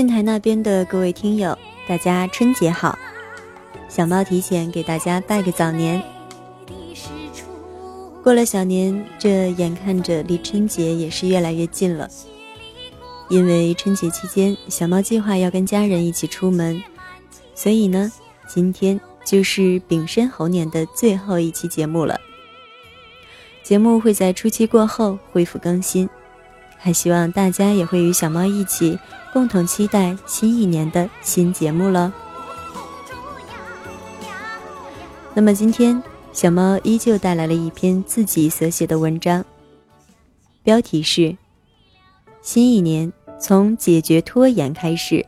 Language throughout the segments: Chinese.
电台那边的各位听友，大家春节好！小猫提前给大家拜个早年。过了小年，这眼看着离春节也是越来越近了。因为春节期间，小猫计划要跟家人一起出门，所以呢，今天就是丙申猴年的最后一期节目了。节目会在初七过后恢复更新，还希望大家也会与小猫一起共同期待新一年的新节目了。那么今天。小猫依旧带来了一篇自己所写的文章，标题是“新一年从解决拖延开始”，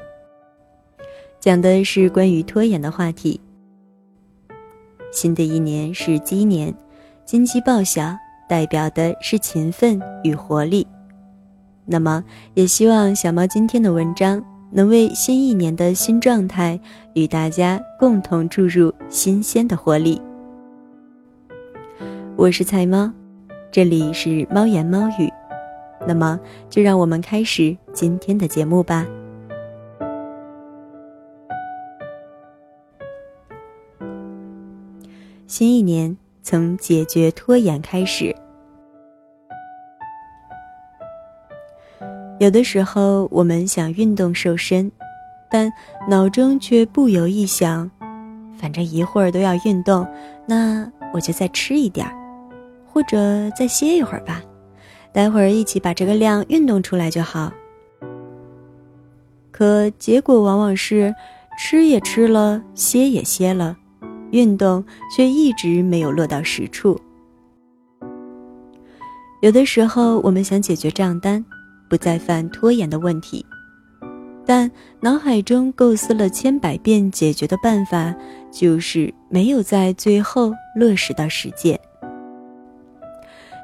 讲的是关于拖延的话题。新的一年是鸡年，金鸡报晓，代表的是勤奋与活力。那么，也希望小猫今天的文章能为新一年的新状态与大家共同注入新鲜的活力。我是菜猫，这里是猫言猫语，那么就让我们开始今天的节目吧。新一年从解决拖延开始，有的时候我们想运动瘦身，但脑中却不由一想，反正一会儿都要运动，那我就再吃一点儿。或者再歇一会儿吧，待会儿一起把这个量运动出来就好。可结果往往是吃也吃了，歇也歇了，运动却一直没有落到实处。有的时候，我们想解决账单，不再犯拖延的问题，但脑海中构思了千百遍解决的办法，就是没有在最后落实到实践。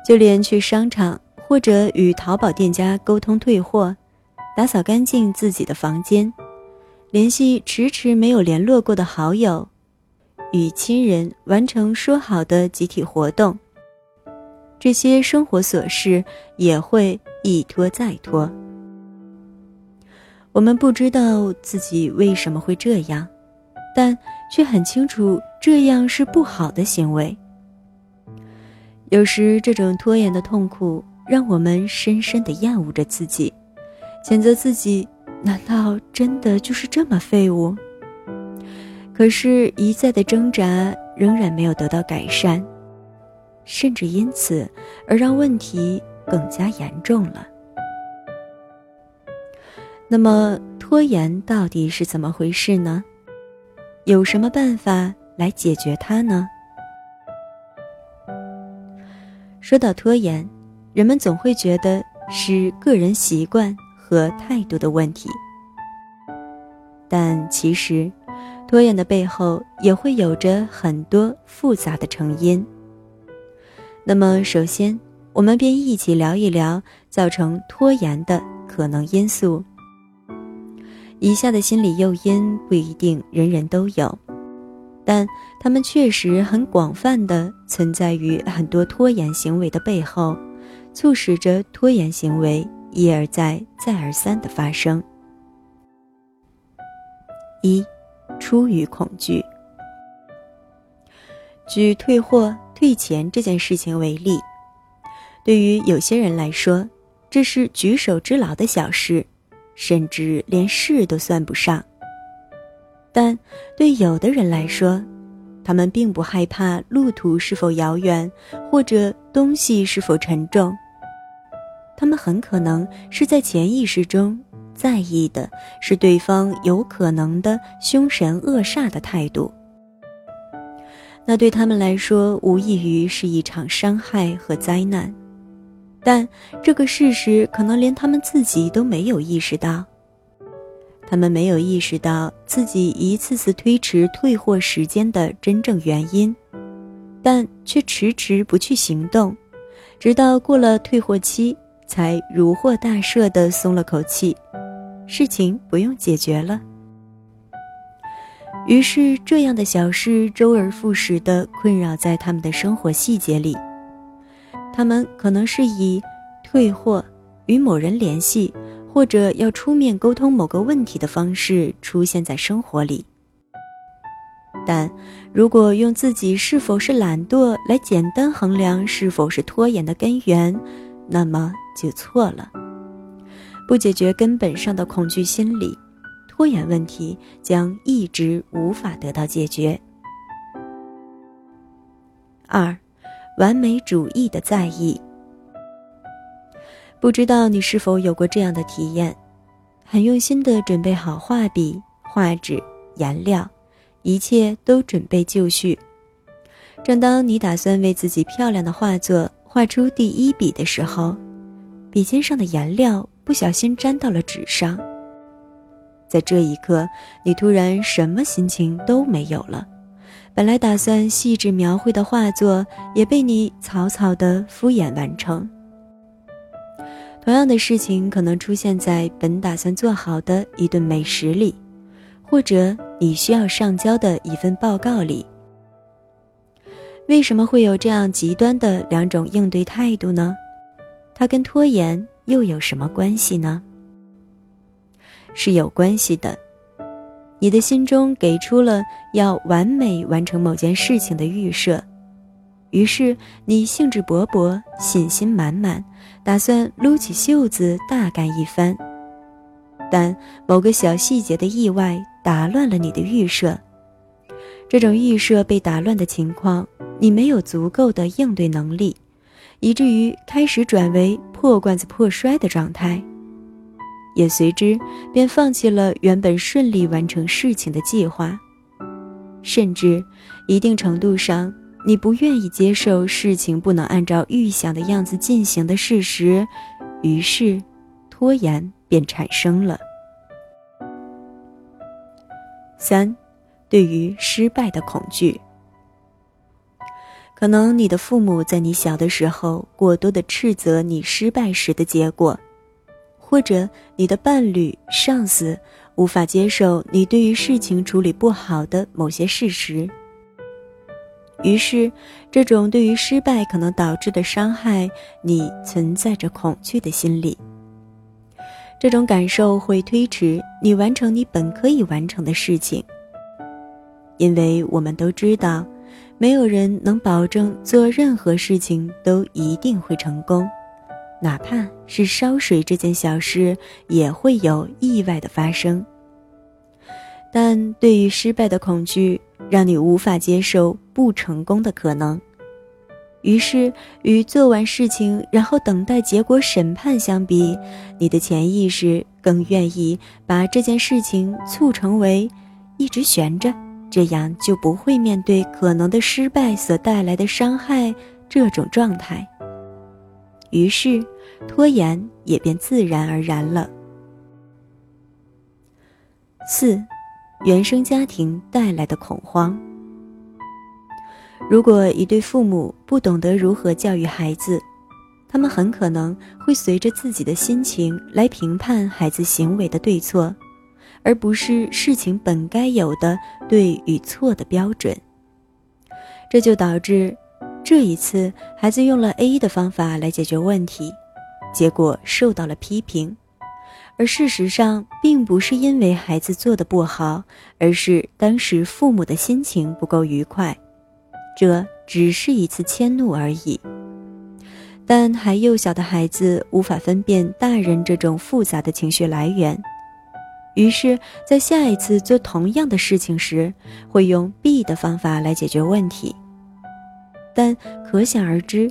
就连去商场或者与淘宝店家沟通退货，打扫干净自己的房间，联系迟迟没有联络过的好友，与亲人完成说好的集体活动，这些生活琐事也会一拖再拖。我们不知道自己为什么会这样，但却很清楚这样是不好的行为。有时，这种拖延的痛苦让我们深深的厌恶着自己，谴责自己：难道真的就是这么废物？可是，一再的挣扎仍然没有得到改善，甚至因此而让问题更加严重了。那么，拖延到底是怎么回事呢？有什么办法来解决它呢？说到拖延，人们总会觉得是个人习惯和态度的问题，但其实，拖延的背后也会有着很多复杂的成因。那么，首先，我们便一起聊一聊造成拖延的可能因素。以下的心理诱因不一定人人都有。但他们确实很广泛的存在于很多拖延行为的背后，促使着拖延行为一而再、再而三的发生。一，出于恐惧。举退货、退钱这件事情为例，对于有些人来说，这是举手之劳的小事，甚至连事都算不上。但对有的人来说，他们并不害怕路途是否遥远，或者东西是否沉重。他们很可能是在潜意识中在意的是对方有可能的凶神恶煞的态度。那对他们来说，无异于是一场伤害和灾难。但这个事实可能连他们自己都没有意识到。他们没有意识到自己一次次推迟退货时间的真正原因，但却迟迟不去行动，直到过了退货期，才如获大赦的松了口气，事情不用解决了。于是，这样的小事周而复始的困扰在他们的生活细节里。他们可能是以退货、与某人联系。或者要出面沟通某个问题的方式出现在生活里。但如果用自己是否是懒惰来简单衡量是否是拖延的根源，那么就错了。不解决根本上的恐惧心理，拖延问题将一直无法得到解决。二，完美主义的在意。不知道你是否有过这样的体验：很用心的准备好画笔、画纸、颜料。一切都准备就绪。正当你打算为自己漂亮的画作画出第一笔的时候，笔尖上的颜料不小心沾到了纸上。在这一刻，你突然什么心情都没有了。本来打算细致描绘的画作，也被你草草的敷衍完成。同样的事情可能出现在本打算做好的一顿美食里。或者你需要上交的一份报告里，为什么会有这样极端的两种应对态度呢？它跟拖延又有什么关系呢？是有关系的。你的心中给出了要完美完成某件事情的预设，于是你兴致勃勃、信心满满，打算撸起袖子大干一番。但某个小细节的意外。打乱了你的预设，这种预设被打乱的情况，你没有足够的应对能力，以至于开始转为破罐子破摔的状态，也随之便放弃了原本顺利完成事情的计划，甚至一定程度上，你不愿意接受事情不能按照预想的样子进行的事实，于是拖延便产生了。三，对于失败的恐惧。可能你的父母在你小的时候过多的斥责你失败时的结果，或者你的伴侣、上司无法接受你对于事情处理不好的某些事实。于是，这种对于失败可能导致的伤害，你存在着恐惧的心理。这种感受会推迟你完成你本可以完成的事情，因为我们都知道，没有人能保证做任何事情都一定会成功，哪怕是烧水这件小事也会有意外的发生。但对于失败的恐惧，让你无法接受不成功的可能。于是，与做完事情然后等待结果审判相比，你的潜意识更愿意把这件事情促成为一直悬着，这样就不会面对可能的失败所带来的伤害这种状态。于是，拖延也便自然而然了。四，原生家庭带来的恐慌。如果一对父母不懂得如何教育孩子，他们很可能会随着自己的心情来评判孩子行为的对错，而不是事情本该有的对与错的标准。这就导致这一次孩子用了 A 的方法来解决问题，结果受到了批评，而事实上并不是因为孩子做的不好，而是当时父母的心情不够愉快。这只是一次迁怒而已，但还幼小的孩子无法分辨大人这种复杂的情绪来源，于是，在下一次做同样的事情时，会用 B 的方法来解决问题。但可想而知，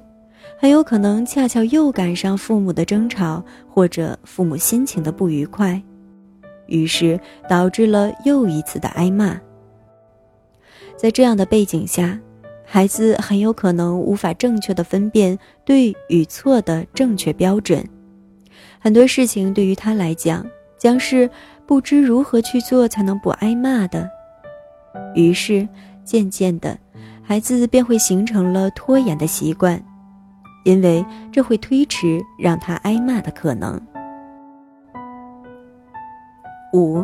很有可能恰巧又赶上父母的争吵或者父母心情的不愉快，于是导致了又一次的挨骂。在这样的背景下。孩子很有可能无法正确的分辨对与错的正确标准，很多事情对于他来讲将是不知如何去做才能不挨骂的。于是，渐渐的，孩子便会形成了拖延的习惯，因为这会推迟让他挨骂的可能。五，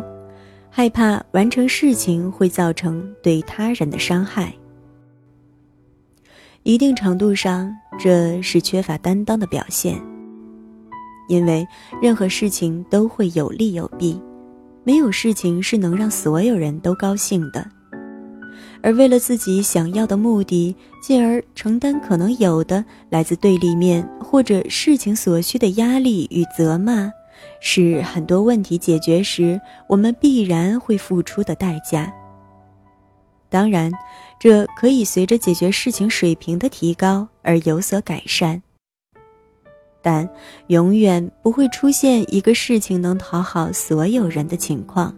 害怕完成事情会造成对他人的伤害。一定程度上，这是缺乏担当的表现。因为任何事情都会有利有弊，没有事情是能让所有人都高兴的。而为了自己想要的目的，进而承担可能有的来自对立面或者事情所需的压力与责骂，是很多问题解决时我们必然会付出的代价。当然，这可以随着解决事情水平的提高而有所改善，但永远不会出现一个事情能讨好所有人的情况。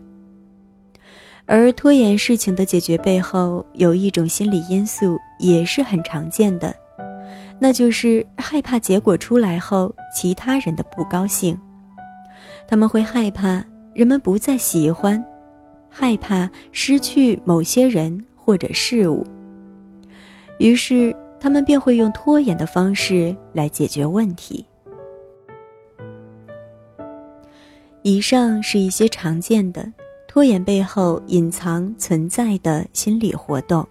而拖延事情的解决背后，有一种心理因素也是很常见的，那就是害怕结果出来后其他人的不高兴。他们会害怕人们不再喜欢，害怕失去某些人或者事物，于是他们便会用拖延的方式来解决问题。以上是一些常见的。拖延背后隐藏存在的心理活动，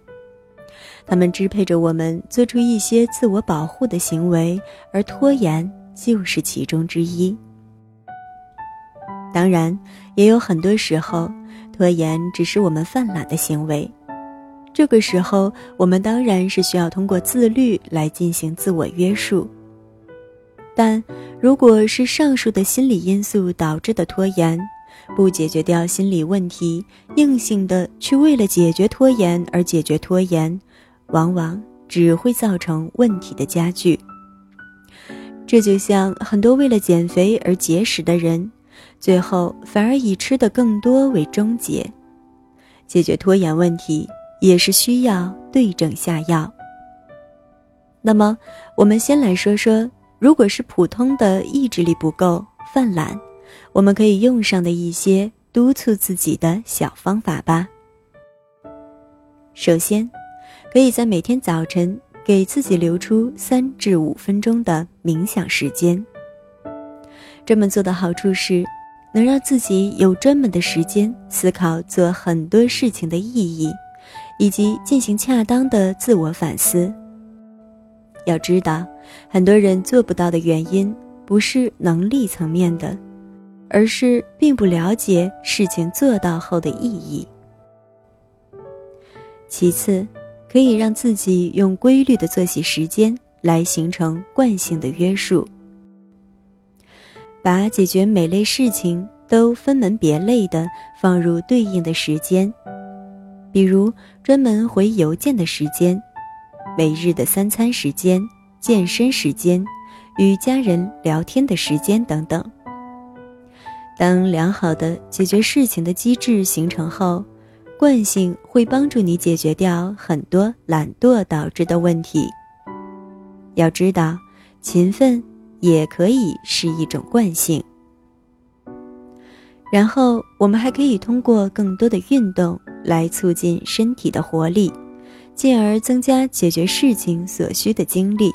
他们支配着我们做出一些自我保护的行为，而拖延就是其中之一。当然，也有很多时候，拖延只是我们犯懒的行为，这个时候，我们当然是需要通过自律来进行自我约束。但如果是上述的心理因素导致的拖延，不解决掉心理问题，硬性的去为了解决拖延而解决拖延，往往只会造成问题的加剧。这就像很多为了减肥而节食的人，最后反而以吃的更多为终结。解决拖延问题也是需要对症下药。那么，我们先来说说，如果是普通的意志力不够、犯懒。我们可以用上的一些督促自己的小方法吧。首先，可以在每天早晨给自己留出三至五分钟的冥想时间。这么做的好处是，能让自己有专门的时间思考做很多事情的意义，以及进行恰当的自我反思。要知道，很多人做不到的原因，不是能力层面的。而是并不了解事情做到后的意义。其次，可以让自己用规律的作息时间来形成惯性的约束，把解决每类事情都分门别类的放入对应的时间，比如专门回邮件的时间、每日的三餐时间、健身时间、与家人聊天的时间等等。当良好的解决事情的机制形成后，惯性会帮助你解决掉很多懒惰导致的问题。要知道，勤奋也可以是一种惯性。然后，我们还可以通过更多的运动来促进身体的活力，进而增加解决事情所需的精力，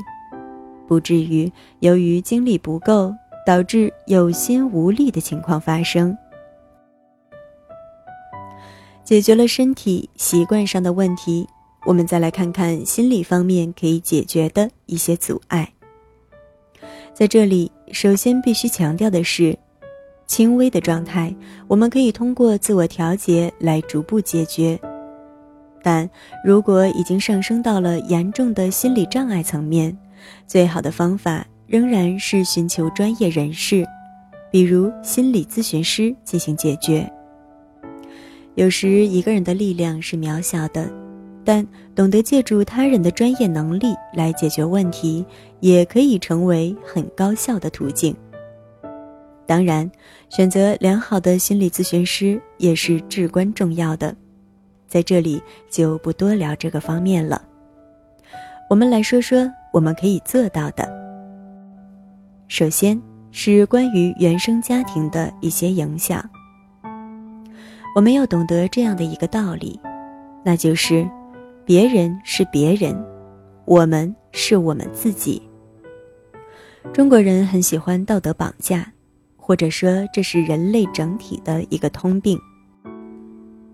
不至于由于精力不够。导致有心无力的情况发生。解决了身体习惯上的问题，我们再来看看心理方面可以解决的一些阻碍。在这里，首先必须强调的是，轻微的状态我们可以通过自我调节来逐步解决，但如果已经上升到了严重的心理障碍层面，最好的方法。仍然是寻求专业人士，比如心理咨询师进行解决。有时一个人的力量是渺小的，但懂得借助他人的专业能力来解决问题，也可以成为很高效的途径。当然，选择良好的心理咨询师也是至关重要的，在这里就不多聊这个方面了。我们来说说我们可以做到的。首先是关于原生家庭的一些影响。我们要懂得这样的一个道理，那就是，别人是别人，我们是我们自己。中国人很喜欢道德绑架，或者说这是人类整体的一个通病。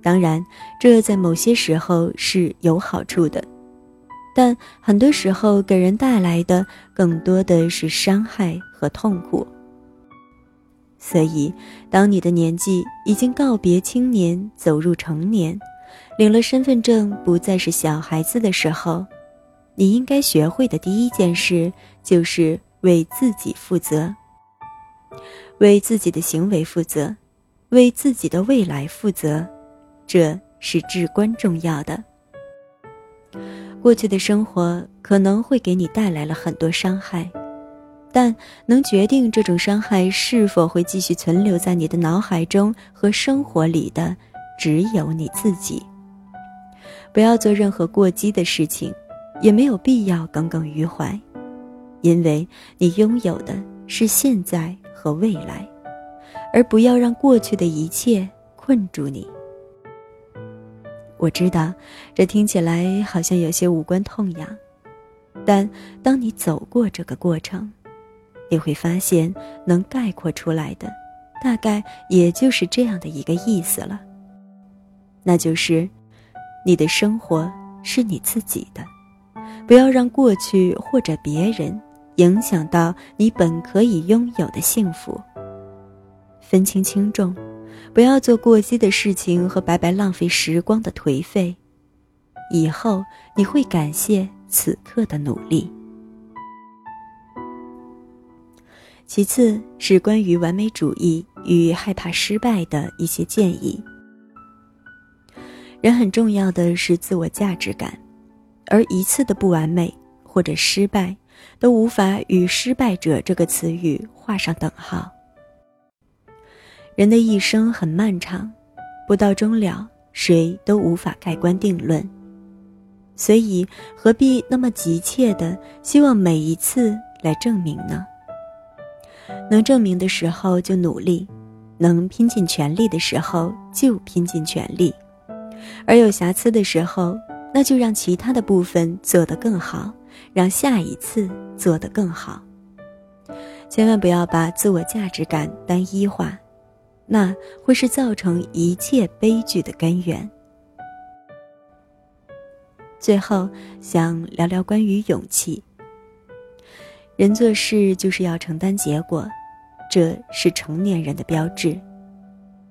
当然，这在某些时候是有好处的。但很多时候给人带来的更多的是伤害和痛苦，所以，当你的年纪已经告别青年，走入成年，领了身份证，不再是小孩子的时候，你应该学会的第一件事就是为自己负责，为自己的行为负责，为自己的未来负责，这是至关重要的。过去的生活可能会给你带来了很多伤害。但能决定这种伤害是否会继续存留在你的脑海中和生活里的，只有你自己。不要做任何过激的事情，也没有必要耿耿于怀，因为你拥有的是现在和未来，而不要让过去的一切困住你。我知道，这听起来好像有些无关痛痒，但当你走过这个过程，你会发现，能概括出来的，大概也就是这样的一个意思了。那就是，你的生活是你自己的，不要让过去或者别人影响到你本可以拥有的幸福。分清轻重，不要做过激的事情和白白浪费时光的颓废。以后你会感谢此刻的努力。其次是关于完美主义与害怕失败的一些建议。人很重要的是自我价值感，而一次的不完美或者失败，都无法与“失败者”这个词语画上等号。人的一生很漫长，不到终了，谁都无法盖棺定论。所以，何必那么急切的希望每一次来证明呢？能证明的时候就努力，能拼尽全力的时候就拼尽全力，而有瑕疵的时候，那就让其他的部分做得更好，让下一次做得更好。千万不要把自我价值感单一化，那会是造成一切悲剧的根源。最后，想聊聊关于勇气。人做事就是要承担结果，这是成年人的标志。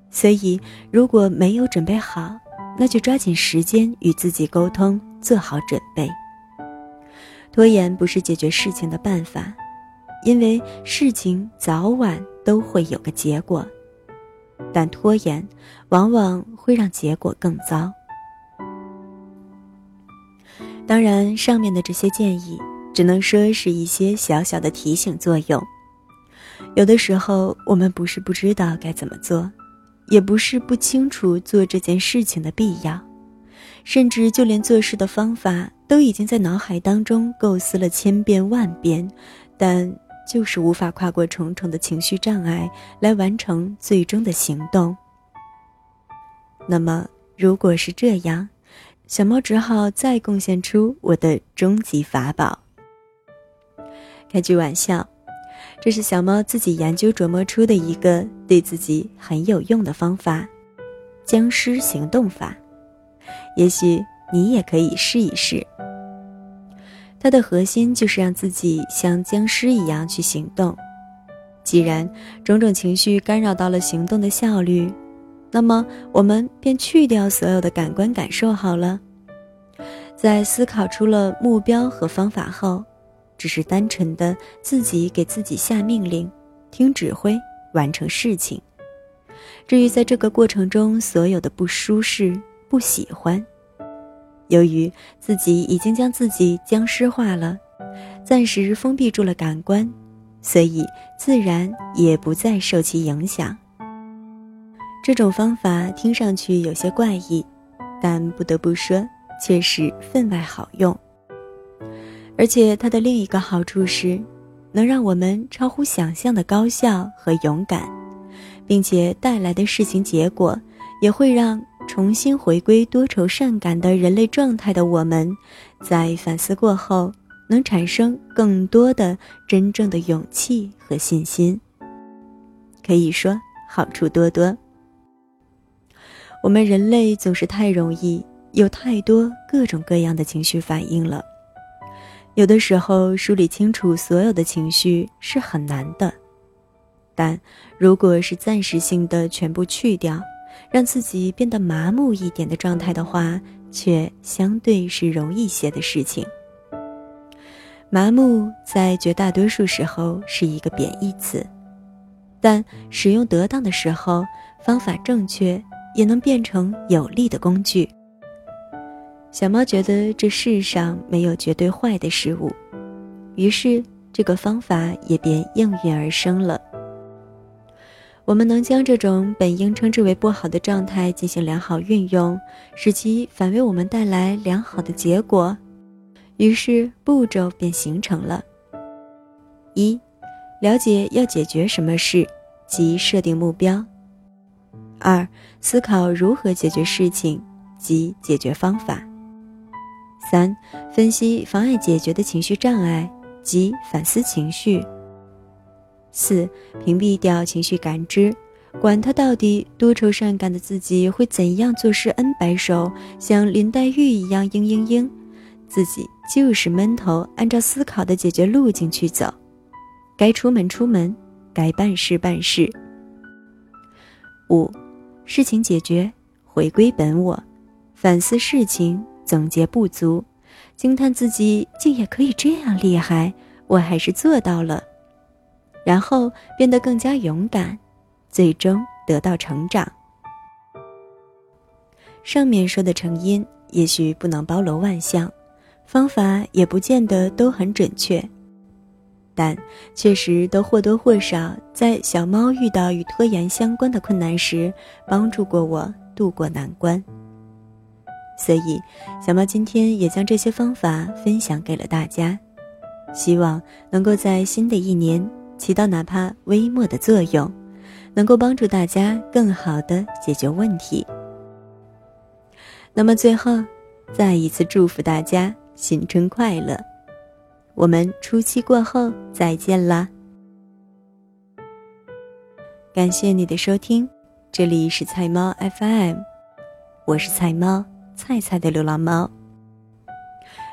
所以，如果没有准备好，那就抓紧时间与自己沟通，做好准备。拖延不是解决事情的办法，因为事情早晚都会有个结果，但拖延往往会让结果更糟。当然，上面的这些建议。只能说是一些小小的提醒作用。有的时候，我们不是不知道该怎么做，也不是不清楚做这件事情的必要，甚至就连做事的方法都已经在脑海当中构思了千遍万遍，但就是无法跨过重重的情绪障碍来完成最终的行动。那么，如果是这样，小猫只好再贡献出我的终极法宝。开句玩笑，这是小猫自己研究琢磨出的一个对自己很有用的方法——僵尸行动法。也许你也可以试一试。它的核心就是让自己像僵尸一样去行动。既然种种情绪干扰到了行动的效率，那么我们便去掉所有的感官感受好了。在思考出了目标和方法后。只是单纯的自己给自己下命令，听指挥，完成事情。至于在这个过程中所有的不舒适、不喜欢，由于自己已经将自己僵尸化了，暂时封闭住了感官，所以自然也不再受其影响。这种方法听上去有些怪异，但不得不说，却是分外好用。而且它的另一个好处是，能让我们超乎想象的高效和勇敢，并且带来的事情结果，也会让重新回归多愁善感的人类状态的我们，在反思过后，能产生更多的真正的勇气和信心。可以说好处多多。我们人类总是太容易有太多各种各样的情绪反应了。有的时候，梳理清楚所有的情绪是很难的。但如果是暂时性的全部去掉，让自己变得麻木一点的状态的话，却相对是容易些的事情。麻木在绝大多数时候是一个贬义词，但使用得当的时候，方法正确，也能变成有力的工具。小猫觉得这世上没有绝对坏的事物，于是这个方法也便应运而生了。我们能将这种本应称之为不好的状态进行良好运用，使其反为我们带来良好的结果，于是步骤便形成了：一、了解要解决什么事，即设定目标；二、思考如何解决事情，即解决方法；三、分析妨碍解决的情绪障碍，即反思情绪。四、屏蔽掉情绪感知，管他到底多愁善感的自己会怎样作诗 N 百首，像林黛玉一样嘤嘤嘤，自己就是闷头按照思考的解决路径去走，该出门出门，该办事办事。五、事情解决，回归本我，反思事情，总结不足，惊叹自己竟也可以这样厉害，我还是做到了。然后变得更加勇敢，最终得到成长。上面说的成因也许不能包罗万象，方法也不见得都很准确，但确实都或多或少在小猫遇到与拖延相关的困难时，帮助过我渡过难关。所以，小猫今天也将这些方法分享给了大家，希望能够在新的一年。起到哪怕微末的作用，能够帮助大家更好的解决问题。那么最后，再一次祝福大家新春快乐！我们初七过后再见啦！感谢你的收听，这里是菜猫 FM，我是菜猫菜菜的流浪猫。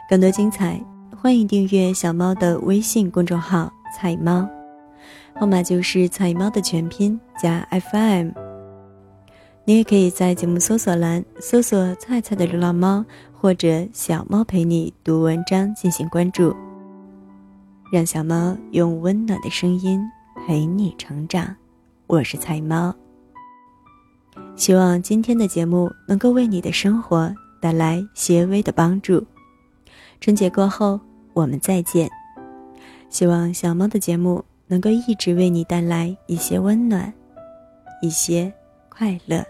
更多精彩，欢迎订阅小猫的微信公众号“菜猫”。号码就是菜猫的全拼加 FM。你也可以在节目搜索栏搜索“菜菜的流浪猫”或者“小猫陪你读文章”进行关注，让小猫用温暖的声音陪你成长。我是菜猫，希望今天的节目能够为你的生活带来些微的帮助。春节过后我们再见，希望小猫的节目。能够一直为你带来一些温暖，一些快乐。